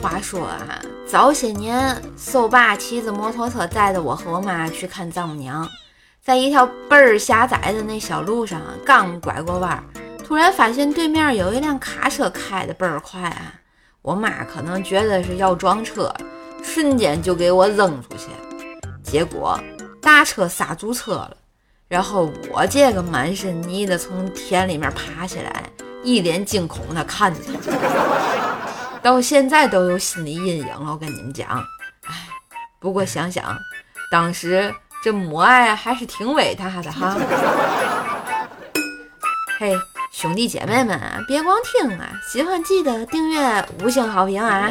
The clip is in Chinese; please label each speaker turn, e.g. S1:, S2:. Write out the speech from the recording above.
S1: 话说啊，早些年，嗖爸骑着摩托车带着我和我妈去看丈母娘，在一条倍儿狭窄的那小路上，刚拐过弯，突然发现对面有一辆卡车开的倍儿快啊！我妈可能觉得是要撞车，瞬间就给我扔出去，结果大车刹住车了，然后我这个满身泥的从田里面爬起来，一脸惊恐的看着他。到现在都有心理阴影了，我跟你们讲，哎，不过想想，当时这母爱还是挺伟大的哈。嘿，兄弟姐妹们，别光听啊，喜欢记得订阅五星好评啊。